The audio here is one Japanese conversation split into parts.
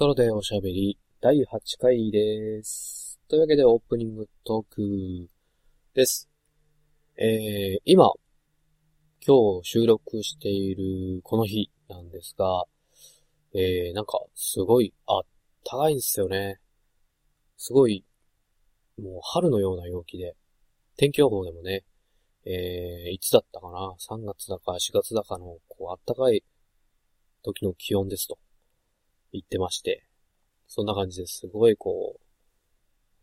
ソロでおしゃべり第8回です。というわけでオープニングトークです。えー、今、今日収録しているこの日なんですが、えー、なんかすごいあったかいんですよね。すごい、もう春のような陽気で、天気予報でもね、えー、いつだったかな ?3 月だか4月だかの、こう、あったかい時の気温ですと言ってまして、そんな感じですごいこ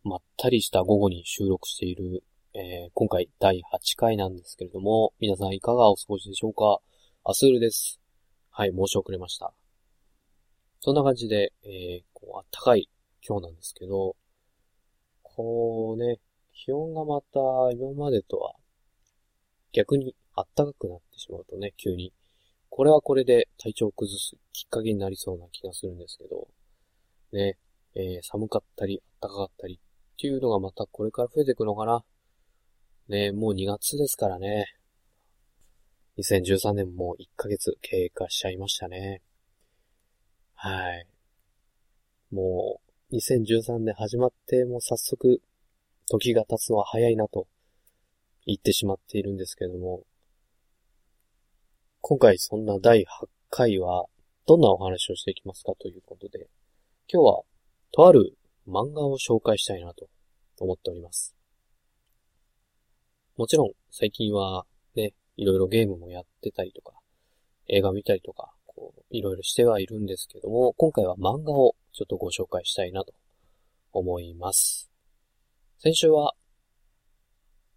う、まったりした午後に収録している、えー、今回第8回なんですけれども、皆さんいかがお過ごしでしょうか？アスールです。はい、申し遅れました。そんな感じで、えー、こう、あったかい今日なんですけど、こうね、気温がまた今までとは逆にあったかくなってしまうとね、急に。これはこれで体調を崩すきっかけになりそうな気がするんですけど、ね、えー、寒かったり、暖かかったりっていうのがまたこれから増えていくのかな。ね、もう2月ですからね。2013年も1ヶ月経過しちゃいましたね。はい。もう、2013年始まって、もう早速、時が経つのは早いなと言ってしまっているんですけども、今回そんな第8回はどんなお話をしていきますかということで、今日はとある漫画を紹介したいなと思っております。もちろん最近はね、いろいろゲームもやってたりとか、映画見たりとか、こう、いろいろしてはいるんですけども、今回は漫画をちょっとご紹介したいなと思います。先週は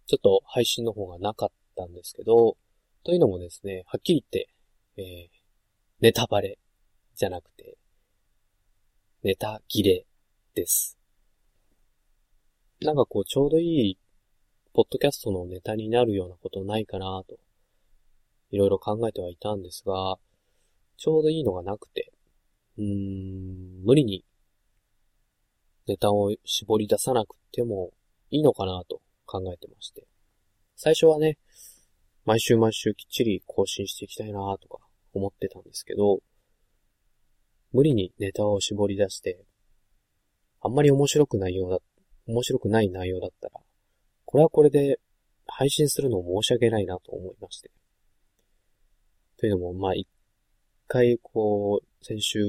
ちょっと配信の方がなかったんですけど、というのもですね、はっきり言って、えー、ネタバレじゃなくて、ネタ切れです。なんかこう、ちょうどいい、ポッドキャストのネタになるようなことないかなと、いろいろ考えてはいたんですが、ちょうどいいのがなくて、うーん、無理に、ネタを絞り出さなくてもいいのかなと考えてまして。最初はね、毎週毎週きっちり更新していきたいなとか思ってたんですけど、無理にネタを絞り出して、あんまり面白くないようだ、面白くない内容だったら、これはこれで配信するのを申し訳ないなと思いまして。というのも、まあ、一回こう、先週、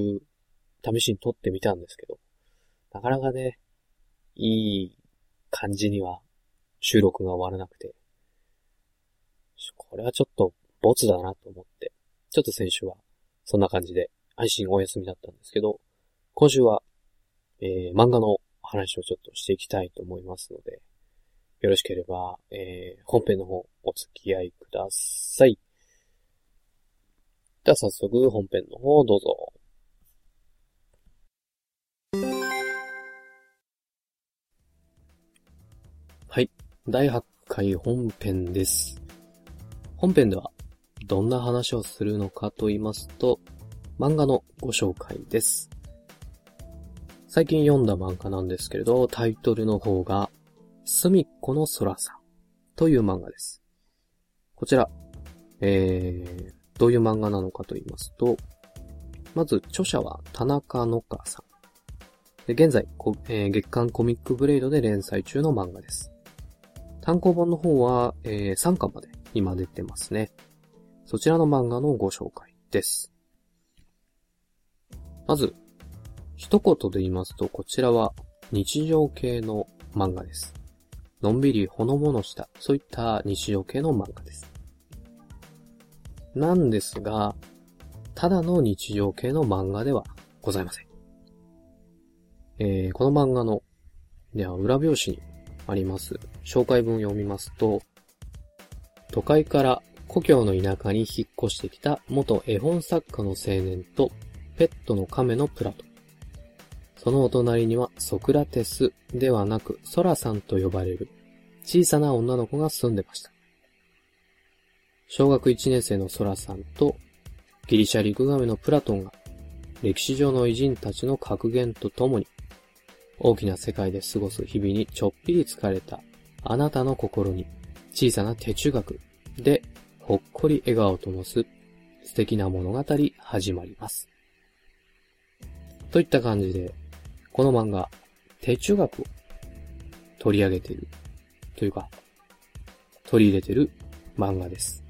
試しに撮ってみたんですけど、なかなかね、いい感じには収録が終わらなくて、これはちょっとボツだなと思って、ちょっと先週はそんな感じで配信お休みだったんですけど、今週は、えー、漫画の話をちょっとしていきたいと思いますので、よろしければ、えー、本編の方お付き合いください。では早速本編の方どうぞ。はい。第8回本編です。本編ではどんな話をするのかと言いますと、漫画のご紹介です。最近読んだ漫画なんですけれど、タイトルの方が、すみっこの空さんという漫画です。こちら、えー、どういう漫画なのかと言いますと、まず著者は田中の香さん。で現在、えー月刊コミックブレイドで連載中の漫画です。単行本の方は、えー3巻まで今出てますね。そちらの漫画のご紹介です。まず、一言で言いますと、こちらは日常系の漫画です。のんびりほのぼのした、そういった日常系の漫画です。なんですが、ただの日常系の漫画ではございません。えーこの漫画の、では裏表紙にあります紹介文を読みますと、都会から故郷の田舎に引っ越してきた元絵本作家の青年とペットの亀のプラトン。そのお隣にはソクラテスではなくソラさんと呼ばれる小さな女の子が住んでました。小学1年生のソラさんとギリシャ陸亀のプラトンが歴史上の偉人たちの格言とともに大きな世界で過ごす日々にちょっぴり疲れたあなたの心に小さな手中学でほっこり笑顔を灯す素敵な物語始まります。といった感じで、この漫画、哲学を取り上げている。というか、取り入れてる漫画です。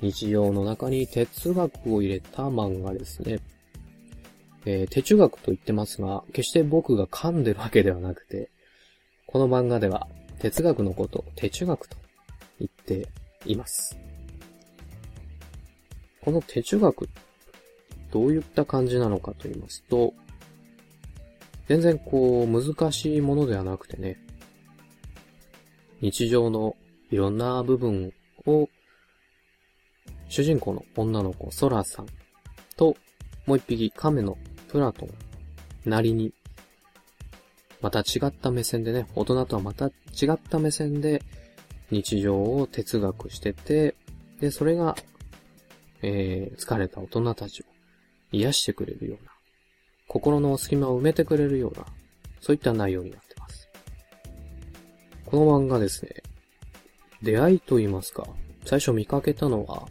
日常の中に哲学を入れた漫画ですね。えー、哲学と言ってますが、決して僕が噛んでるわけではなくて、この漫画では哲学のことを哲学と言っています。この哲学、どういった感じなのかと言いますと、全然こう難しいものではなくてね、日常のいろんな部分を主人公の女の子、ソラさんと、もう一匹亀のプラトンなりに、また違った目線でね、大人とはまた違った目線で日常を哲学してて、で、それが、えー、疲れた大人たちを癒してくれるような、心の隙間を埋めてくれるような、そういった内容になってます。この漫画ですね、出会いと言いますか、最初見かけたのは、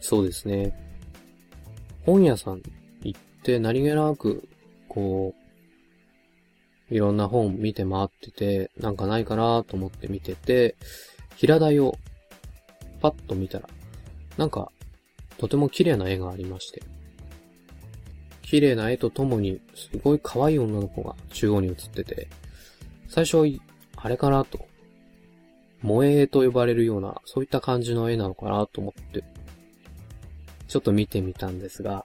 そうですね。本屋さん行って何気なく、こう、いろんな本見て回ってて、なんかないかなと思って見てて、平台をパッと見たら、なんか、とても綺麗な絵がありまして、綺麗な絵とともに、すごい可愛い女の子が中央に映ってて、最初、あれかなと、萌え絵と呼ばれるような、そういった感じの絵なのかなと思ってちょっと見てみたんですが、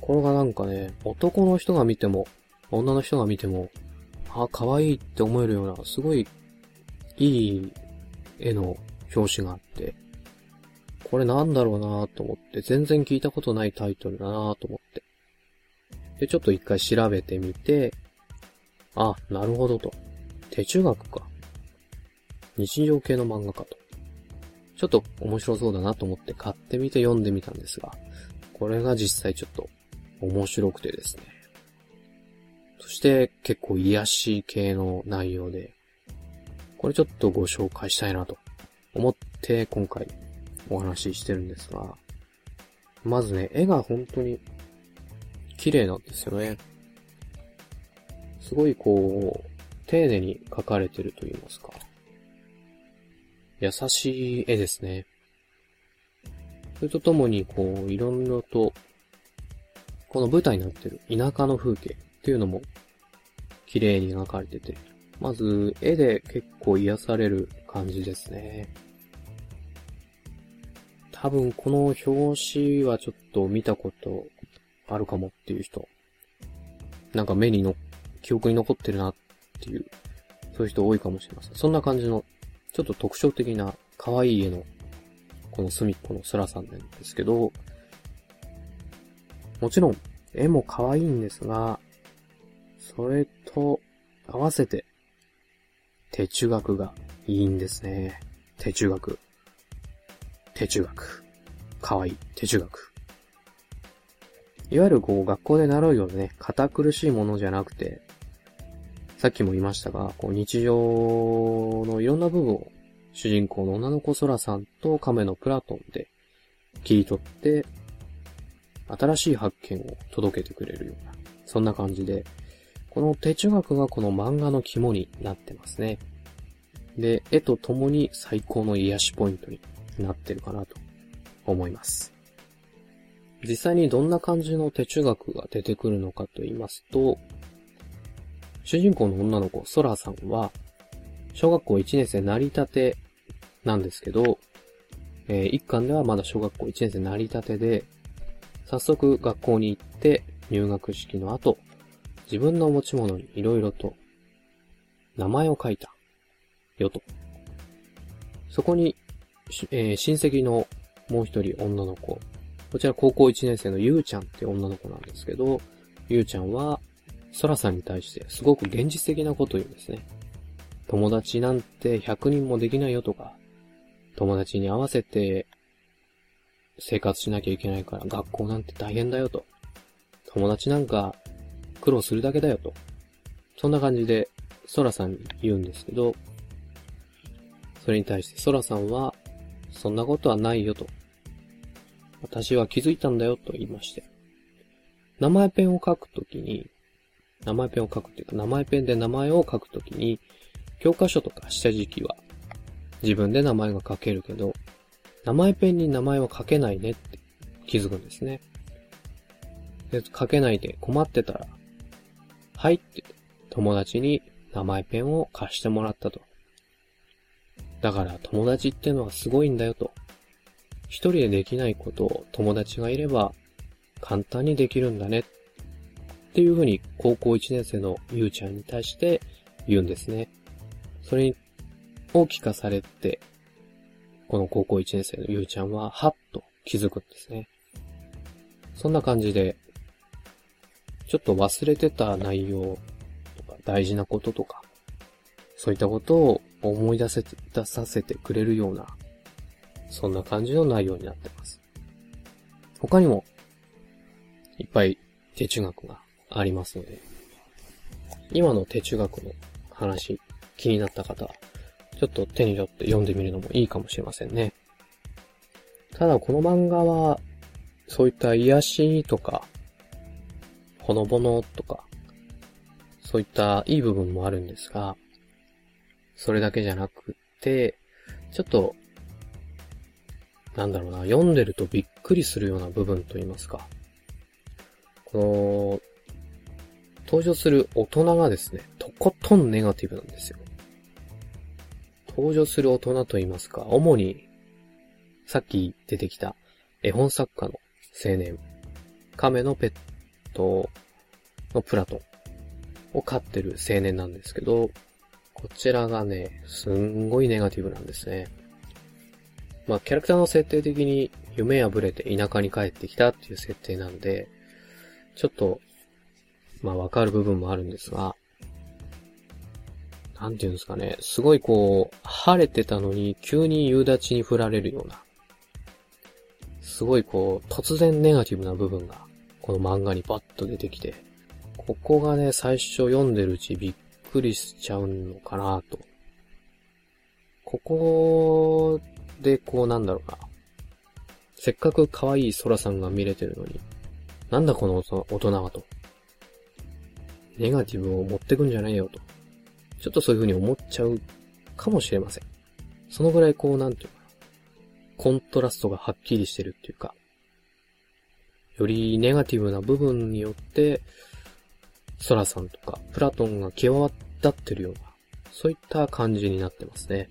これがなんかね、男の人が見ても、女の人が見ても、あ、可愛いって思えるような、すごい、いい絵の表紙があって、これなんだろうなと思って、全然聞いたことないタイトルだなと思って。で、ちょっと一回調べてみて、あ、なるほどと。哲学か。日常系の漫画かと。ちょっと面白そうだなと思って買ってみて読んでみたんですが、これが実際ちょっと面白くてですね。そして結構癒し系の内容で、これちょっとご紹介したいなと思って今回お話ししてるんですが、まずね、絵が本当に綺麗なんですよね。すごいこう、丁寧に描かれてると言いますか。優しい絵ですね。それとともに、こう、いろいろと、この舞台になってる田舎の風景っていうのも、綺麗に描かれてて、まず、絵で結構癒される感じですね。多分、この表紙はちょっと見たことあるかもっていう人、なんか目にの、記憶に残ってるなっていう、そういう人多いかもしれません。そんな感じのちょっと特徴的な可愛い絵の、この隅っこの空さんなんですけど、もちろん絵も可愛いんですが、それと合わせて、哲学がいいんですね。哲学。哲学。可愛い。哲学。いわゆるこう学校で習うようなね、堅苦しいものじゃなくて、さっきも言いましたが、こう日常のいろんな部分を主人公の女の子空さんと亀のプラトンで切り取って、新しい発見を届けてくれるような、そんな感じで、この哲学がこの漫画の肝になってますね。で、絵と共に最高の癒しポイントになってるかなと思います。実際にどんな感じの哲学が出てくるのかと言いますと、主人公の女の子、ソラさんは、小学校1年生成り立てなんですけど、えー、一巻ではまだ小学校1年生成り立てで、早速学校に行って入学式の後、自分の持ち物に色々と名前を書いたよと。そこに、えー、親戚のもう一人女の子、こちら高校1年生のゆうちゃんって女の子なんですけど、ゆうちゃんはソラさんに対してすごく現実的なことを言うんですね。友達なんて100人もできないよとか、友達に合わせて生活しなきゃいけないから学校なんて大変だよと。友達なんか苦労するだけだよと。そんな感じでソラさんに言うんですけど、それに対してソラさんは、そんなことはないよと。私は気づいたんだよと言いまして。名前ペンを書くときに、名前ペンを書くっていうか、名前ペンで名前を書くときに、教科書とか下敷きは自分で名前が書けるけど、名前ペンに名前は書けないねって気づくんですね。で、書けないで困ってたら、はいって友達に名前ペンを貸してもらったと。だから友達ってのはすごいんだよと。一人でできないことを友達がいれば簡単にできるんだね。っていうふうに高校1年生のゆうちゃんに対して言うんですね。それを聞かされて、この高校1年生のゆうちゃんは、はっと気づくんですね。そんな感じで、ちょっと忘れてた内容とか大事なこととか、そういったことを思い出せ、出させてくれるような、そんな感じの内容になってます。他にも、いっぱい手中学がありますので、今の手中学の話、気になった方、ちょっと手に取って読んでみるのもいいかもしれませんね。ただこの漫画は、そういった癒しとか、ほのぼのとか、そういったいい部分もあるんですが、それだけじゃなくて、ちょっと、なんだろうな、読んでるとびっくりするような部分と言いますか。この、登場する大人がですね、とことんネガティブなんですよ。登場する大人と言いますか、主に、さっき出てきた絵本作家の青年、亀のペットのプラトンを飼ってる青年なんですけど、こちらがね、すんごいネガティブなんですね。まあ、キャラクターの設定的に夢破れて田舎に帰ってきたっていう設定なんで、ちょっと、まあわかる部分もあるんですが、なんていうんですかね、すごいこう、晴れてたのに急に夕立に振られるような、すごいこう、突然ネガティブな部分が、この漫画にパッと出てきて、ここがね、最初読んでるうちびっくりしちゃうのかなと。ここでこうなんだろうな。せっかく可愛い空さんが見れてるのに、なんだこの大人はと。ネガティブを持ってくんじゃないよと。ちょっとそういう風に思っちゃうかもしれません。そのぐらいこう、なんていうか。コントラストがはっきりしてるっていうか、よりネガティブな部分によって、ソラさんとかプラトンが際立ってるような、そういった感じになってますね。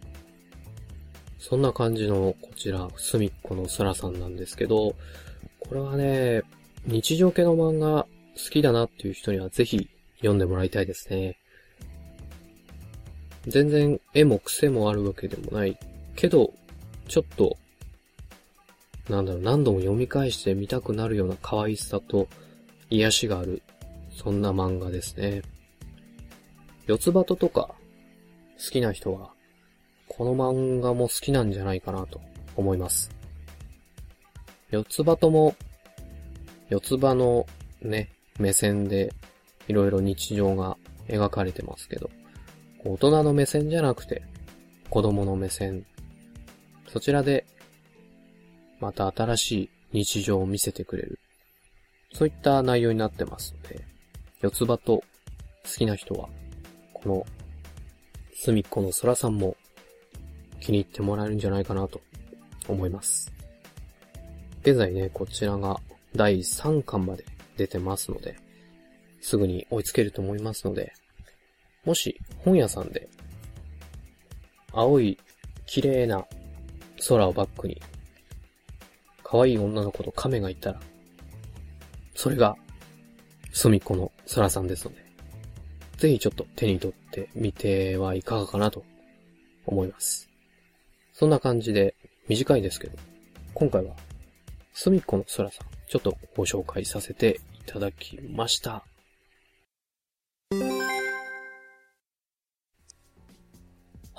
そんな感じのこちら、隅っこのソラさんなんですけど、これはね、日常系の漫画好きだなっていう人にはぜひ読んでもらいたいですね。全然絵も癖もあるわけでもないけど、ちょっと、なんだろう、何度も読み返して見たくなるような可愛さと癒しがある、そんな漫画ですね。四つ葉ととか好きな人は、この漫画も好きなんじゃないかなと思います。四つ葉とも、四つ葉のね、目線でいろいろ日常が描かれてますけど、大人の目線じゃなくて、子供の目線。そちらで、また新しい日常を見せてくれる。そういった内容になってますので、四つ葉と好きな人は、この、隅っこの空さんも気に入ってもらえるんじゃないかなと思います。現在ね、こちらが第3巻まで出てますので、すぐに追いつけると思いますので、もし本屋さんで、青い綺麗な空をバックに、可愛い女の子と亀がいたら、それが、隅っこの空さんですので、ぜひちょっと手に取ってみてはいかがかなと思います。そんな感じで短いですけど、今回は隅っこの空さん、ちょっとご紹介させていただきました。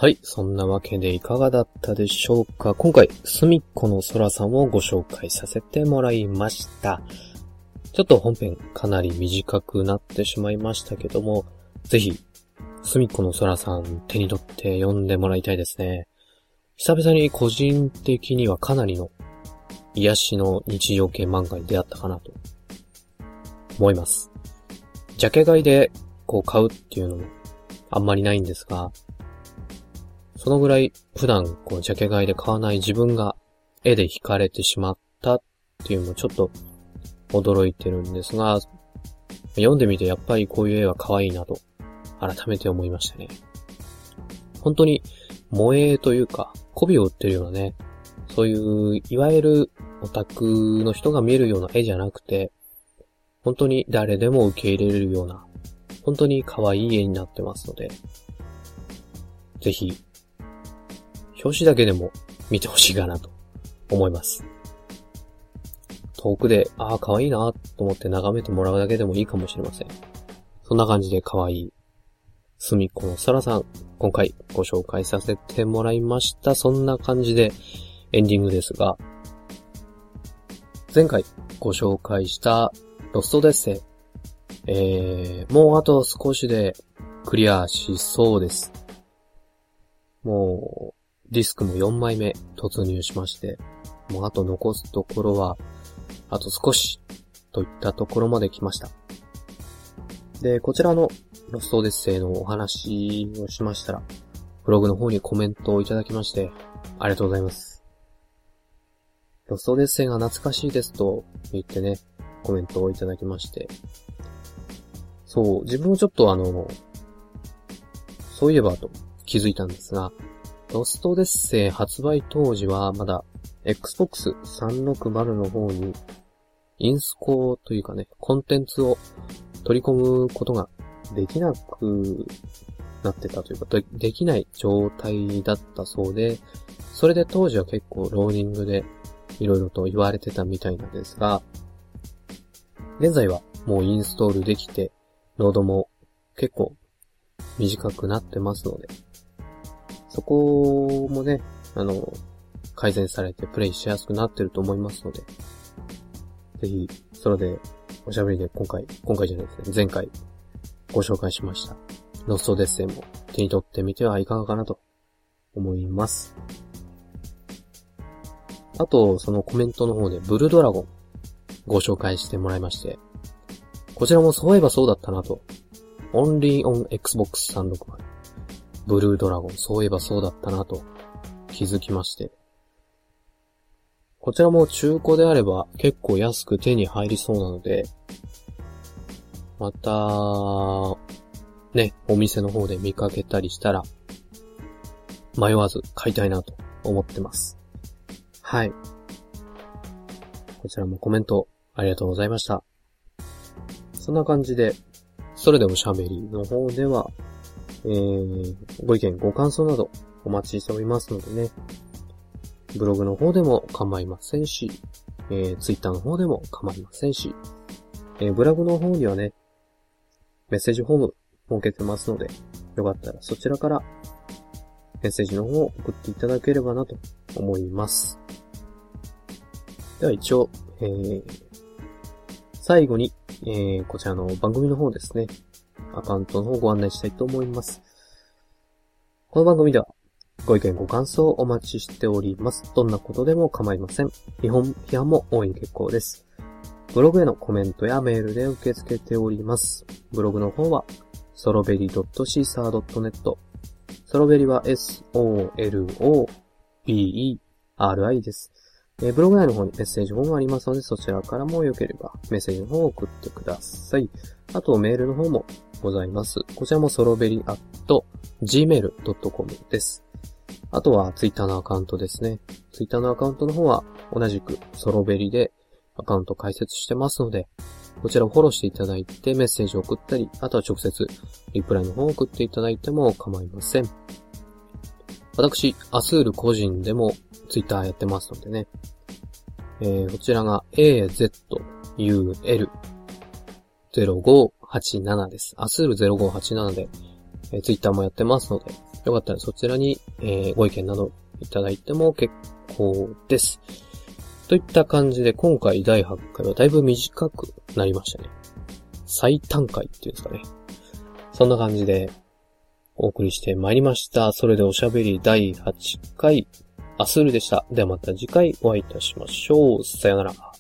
はい。そんなわけでいかがだったでしょうか？今回、すみっこの空さんをご紹介させてもらいました。ちょっと本編かなり短くなってしまいましたけども、ぜひ、すみっこの空さん手に取って読んでもらいたいですね。久々に個人的にはかなりの癒しの日常系漫画に出会ったかなと。思います。ジャケ買いでこう買うっていうのもあんまりないんですが、そのぐらい普段こうジャケ買いで買わない自分が絵で惹かれてしまったっていうのもちょっと驚いてるんですが、読んでみてやっぱりこういう絵は可愛いなと改めて思いましたね。本当に萌えというか、媚びを売ってるようなね、そういう、いわゆるオタクの人が見るような絵じゃなくて、本当に誰でも受け入れるような、本当に可愛い絵になってますので、ぜひ、表紙だけでも見てほしいかなと思います。遠くで、ああ、可愛いなと思って眺めてもらうだけでもいいかもしれません。そんな感じで可愛い、すみっこのさらさん、今回ご紹介させてもらいました。そんな感じでエンディングですが、前回ご紹介したロストデッセイ、えー、もうあと少しでクリアしそうです。もう、ディスクも4枚目突入しまして、もうあと残すところはあと少し、といったところまで来ました。で、こちらのロストオデッセイのお話をしましたら、ブログの方にコメントをいただきまして、ありがとうございます。ロストオデッセイが懐かしいですと言ってね、コメントをいただきまして、そう、自分もちょっとあの、そういえばと気づいたんですが、ロストデッセイ発売当時はまだ Xbox 360の方にインスコというかね、コンテンツを取り込むことができなくなってたというか、できない状態だったそうで、それで当時は結構ローニングで色々と言われてたみたいなんですが、現在はもうインストールできて、ロードも結構短くなってますので、そこもね、あの、改善されてプレイしやすくなってると思いますので、ぜひ、それで、おしゃべりで今回、今回じゃないですね、前回ご紹介しました、ロストデッセンも手に取ってみてはいかがかなと思います。あと、そのコメントの方で、ブルードラゴン、ご紹介してもらいまして、こちらもそういえばそうだったなと。オンリーオン Xbox 360。ブルードラゴン、そういえばそうだったなと気づきまして。こちらも中古であれば結構安く手に入りそうなので、また、ね、お店の方で見かけたりしたら、迷わず買いたいなと思ってます。はい。こちらもコメントありがとうございました。そんな感じで、それでもしゃべりの方では、えー、ご意見、ご感想などお待ちしておりますのでね、ブログの方でも構いませんし、えー、ツイッターの方でも構いませんし、えー、ブログの方にはね、メッセージフォーム設けてますので、よかったらそちらからメッセージの方を送っていただければなと思います。では一応、えー、最後に、えー、こちらの番組の方ですね、アカウントの方をご案内したいと思います。この番組ではご意見ご感想をお待ちしております。どんなことでも構いません。日本批判も大い結構です。ブログへのコメントやメールで受け付けております。ブログの方は、ソロベリ .caesar.net。ソロベリは s-o-l-o-b-e-r-i です。え、ブログ内の方にメッセージフォームありますので、そちらからも良ければメッセージの方を送ってください。あと、メールの方もございます。こちらもソロベリ at gmail.com です。あとはツイッターのアカウントですね。ツイッターのアカウントの方は同じくソロベリでアカウント開設してますので、こちらをフォローしていただいてメッセージを送ったり、あとは直接リプライの方を送っていただいても構いません。私、アスール個人でもツイッターやってますのでね。えー、こちらが azul 0587です。アスール0587で、えー、ツイッターもやってますので、よかったらそちらに、えー、ご意見などいただいても結構です。といった感じで今回第8回はだいぶ短くなりましたね。最短回っていうんですかね。そんな感じでお送りして参りました。それでおしゃべり第8回、アスールでした。ではまた次回お会いいたしましょう。さよなら。